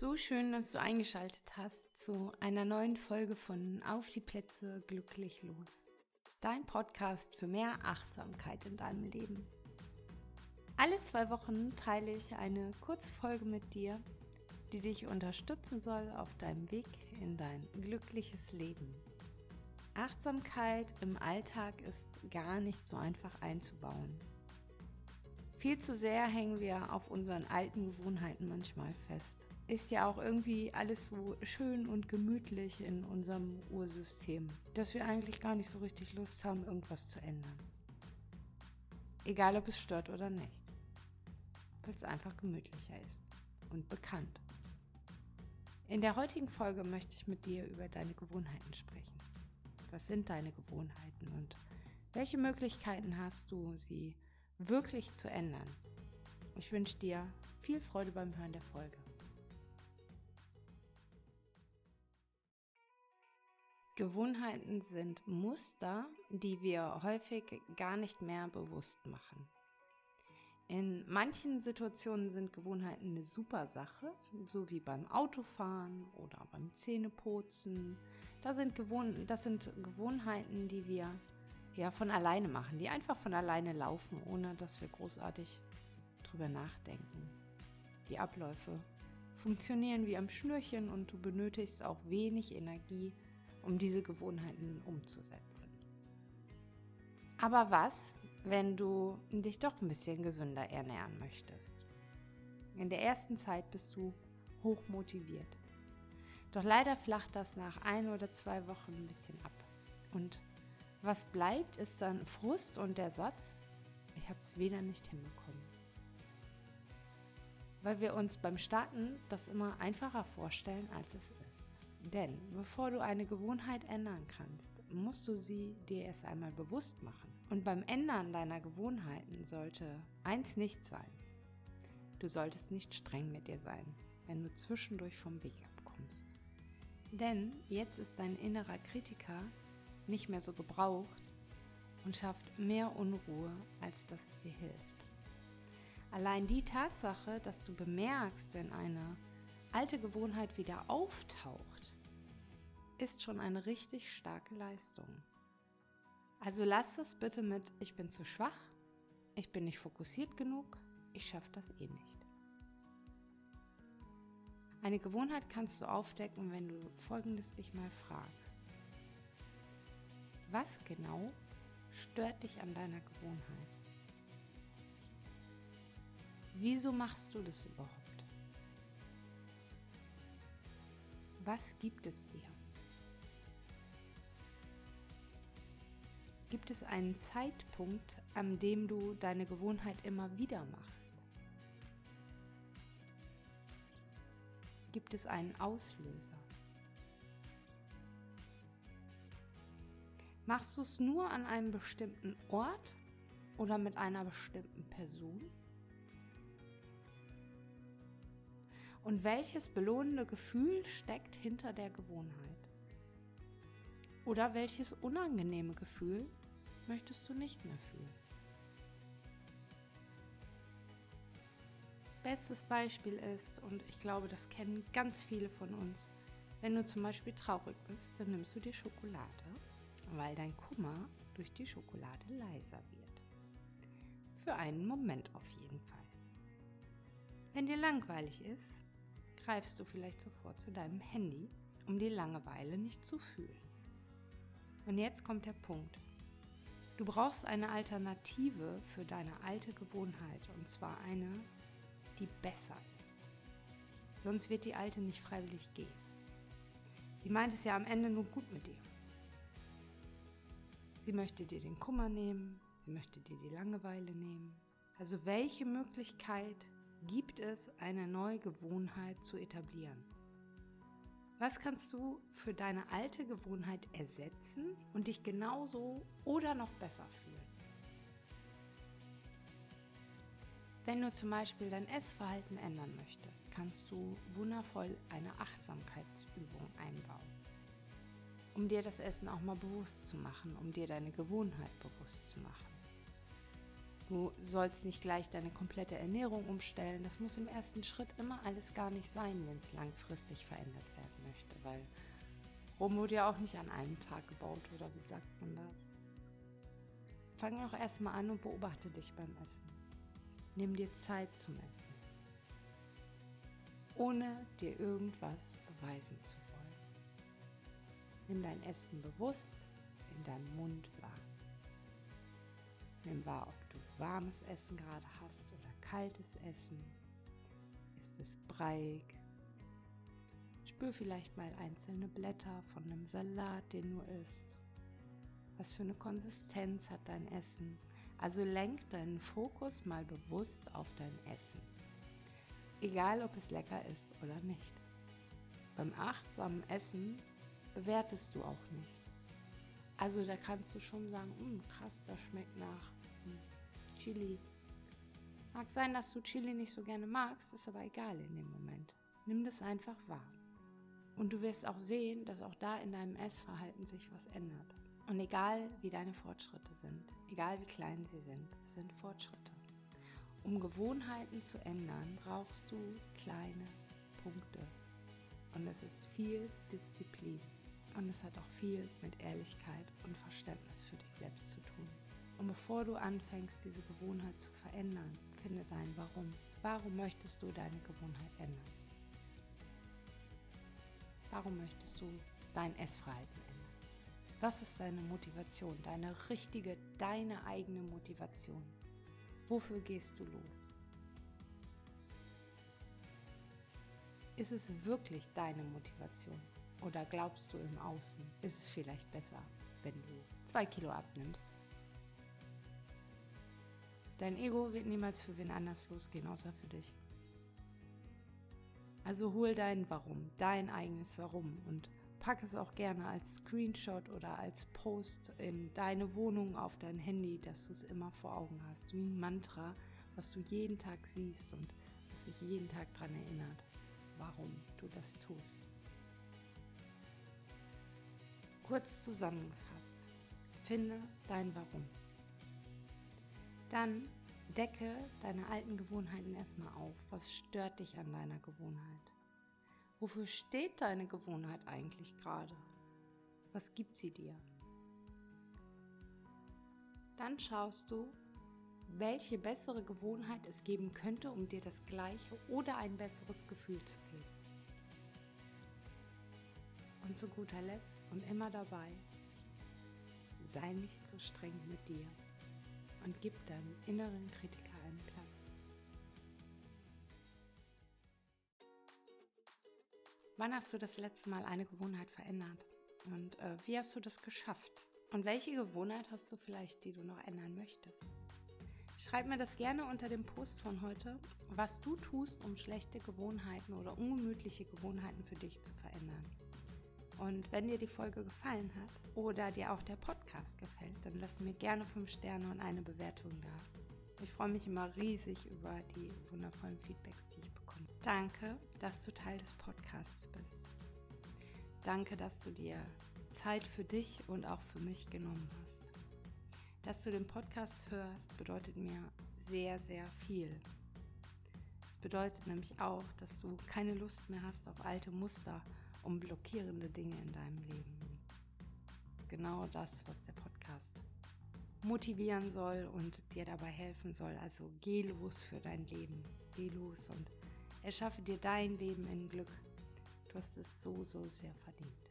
So schön, dass du eingeschaltet hast zu einer neuen Folge von Auf die Plätze glücklich los. Dein Podcast für mehr Achtsamkeit in deinem Leben. Alle zwei Wochen teile ich eine kurze Folge mit dir, die dich unterstützen soll auf deinem Weg in dein glückliches Leben. Achtsamkeit im Alltag ist gar nicht so einfach einzubauen. Viel zu sehr hängen wir auf unseren alten Gewohnheiten manchmal fest ist ja auch irgendwie alles so schön und gemütlich in unserem Ursystem, dass wir eigentlich gar nicht so richtig Lust haben, irgendwas zu ändern. Egal ob es stört oder nicht. Weil es einfach gemütlicher ist und bekannt. In der heutigen Folge möchte ich mit dir über deine Gewohnheiten sprechen. Was sind deine Gewohnheiten und welche Möglichkeiten hast du, sie wirklich zu ändern? Ich wünsche dir viel Freude beim Hören der Folge. Gewohnheiten sind Muster, die wir häufig gar nicht mehr bewusst machen. In manchen Situationen sind Gewohnheiten eine super Sache, so wie beim Autofahren oder beim Zähneputzen. Das sind, Gewohn das sind Gewohnheiten, die wir ja von alleine machen, die einfach von alleine laufen, ohne dass wir großartig drüber nachdenken. Die Abläufe funktionieren wie am Schnürchen und du benötigst auch wenig Energie, um diese Gewohnheiten umzusetzen. Aber was, wenn du dich doch ein bisschen gesünder ernähren möchtest? In der ersten Zeit bist du hoch motiviert. Doch leider flacht das nach ein oder zwei Wochen ein bisschen ab. Und was bleibt, ist dann Frust und der Satz, ich habe es wieder nicht hinbekommen. Weil wir uns beim Starten das immer einfacher vorstellen, als es ist. Denn bevor du eine Gewohnheit ändern kannst, musst du sie dir erst einmal bewusst machen. Und beim Ändern deiner Gewohnheiten sollte eins nicht sein. Du solltest nicht streng mit dir sein, wenn du zwischendurch vom Weg abkommst. Denn jetzt ist dein innerer Kritiker nicht mehr so gebraucht und schafft mehr Unruhe, als dass es dir hilft. Allein die Tatsache, dass du bemerkst, wenn eine alte Gewohnheit wieder auftaucht, ist schon eine richtig starke Leistung. Also lass das bitte mit, ich bin zu schwach, ich bin nicht fokussiert genug, ich schaffe das eh nicht. Eine Gewohnheit kannst du aufdecken, wenn du Folgendes dich mal fragst. Was genau stört dich an deiner Gewohnheit? Wieso machst du das überhaupt? Was gibt es dir? Gibt es einen Zeitpunkt, an dem du deine Gewohnheit immer wieder machst? Gibt es einen Auslöser? Machst du es nur an einem bestimmten Ort oder mit einer bestimmten Person? Und welches belohnende Gefühl steckt hinter der Gewohnheit? Oder welches unangenehme Gefühl möchtest du nicht mehr fühlen? Bestes Beispiel ist, und ich glaube, das kennen ganz viele von uns, wenn du zum Beispiel traurig bist, dann nimmst du dir Schokolade, weil dein Kummer durch die Schokolade leiser wird. Für einen Moment auf jeden Fall. Wenn dir langweilig ist, greifst du vielleicht sofort zu deinem Handy, um die Langeweile nicht zu fühlen. Und jetzt kommt der Punkt. Du brauchst eine Alternative für deine alte Gewohnheit und zwar eine, die besser ist. Sonst wird die alte nicht freiwillig gehen. Sie meint es ja am Ende nur gut mit dir. Sie möchte dir den Kummer nehmen, sie möchte dir die Langeweile nehmen. Also welche Möglichkeit gibt es, eine neue Gewohnheit zu etablieren. Was kannst du für deine alte Gewohnheit ersetzen und dich genauso oder noch besser fühlen? Wenn du zum Beispiel dein Essverhalten ändern möchtest, kannst du wundervoll eine Achtsamkeitsübung einbauen, um dir das Essen auch mal bewusst zu machen, um dir deine Gewohnheit bewusst zu machen. Du sollst nicht gleich deine komplette Ernährung umstellen. Das muss im ersten Schritt immer alles gar nicht sein, wenn es langfristig verändert werden weil Rom wurde ja auch nicht an einem Tag gebaut, oder wie sagt man das? Fang doch erstmal an und beobachte dich beim Essen. Nimm dir Zeit zum Essen, ohne dir irgendwas beweisen zu wollen. Nimm dein Essen bewusst in deinem Mund wahr. Nimm wahr, ob du warmes Essen gerade hast oder kaltes Essen. Ist es breiig? Spür vielleicht mal einzelne Blätter von einem Salat, den du isst. Was für eine Konsistenz hat dein Essen? Also lenk deinen Fokus mal bewusst auf dein Essen. Egal, ob es lecker ist oder nicht. Beim achtsamen Essen bewertest du auch nicht. Also da kannst du schon sagen, hm, krass, das schmeckt nach hm, Chili. Mag sein, dass du Chili nicht so gerne magst, ist aber egal in dem Moment. Nimm das einfach wahr. Und du wirst auch sehen, dass auch da in deinem Essverhalten sich was ändert. Und egal wie deine Fortschritte sind, egal wie klein sie sind, es sind Fortschritte. Um Gewohnheiten zu ändern, brauchst du kleine Punkte. Und es ist viel Disziplin. Und es hat auch viel mit Ehrlichkeit und Verständnis für dich selbst zu tun. Und bevor du anfängst, diese Gewohnheit zu verändern, finde dein Warum. Warum möchtest du deine Gewohnheit ändern? Warum möchtest du dein Essverhalten ändern? Was ist deine Motivation, deine richtige, deine eigene Motivation? Wofür gehst du los? Ist es wirklich deine Motivation? Oder glaubst du im Außen, ist es vielleicht besser, wenn du zwei Kilo abnimmst? Dein Ego wird niemals für wen anders losgehen, außer für dich. Also hol dein Warum, dein eigenes Warum und pack es auch gerne als Screenshot oder als Post in deine Wohnung auf dein Handy, dass du es immer vor Augen hast, wie ein Mantra, was du jeden Tag siehst und was dich jeden Tag daran erinnert, warum du das tust. Kurz zusammengefasst, finde dein Warum. Dann Decke deine alten Gewohnheiten erstmal auf. Was stört dich an deiner Gewohnheit? Wofür steht deine Gewohnheit eigentlich gerade? Was gibt sie dir? Dann schaust du, welche bessere Gewohnheit es geben könnte, um dir das gleiche oder ein besseres Gefühl zu geben. Und zu guter Letzt und immer dabei, sei nicht so streng mit dir und gib deinem inneren Kritiker einen Platz. Wann hast du das letzte Mal eine Gewohnheit verändert? Und äh, wie hast du das geschafft? Und welche Gewohnheit hast du vielleicht, die du noch ändern möchtest? Schreib mir das gerne unter dem Post von heute, was du tust, um schlechte Gewohnheiten oder ungemütliche Gewohnheiten für dich zu verändern. Und wenn dir die Folge gefallen hat oder dir auch der Podcast gefällt, dann lass mir gerne 5 Sterne und eine Bewertung da. Ich freue mich immer riesig über die wundervollen Feedbacks, die ich bekomme. Danke, dass du Teil des Podcasts bist. Danke, dass du dir Zeit für dich und auch für mich genommen hast. Dass du den Podcast hörst, bedeutet mir sehr, sehr viel. Es bedeutet nämlich auch, dass du keine Lust mehr hast auf alte Muster um blockierende Dinge in deinem Leben. Genau das, was der Podcast motivieren soll und dir dabei helfen soll. Also geh los für dein Leben. Geh los und erschaffe dir dein Leben in Glück. Du hast es so, so sehr verdient.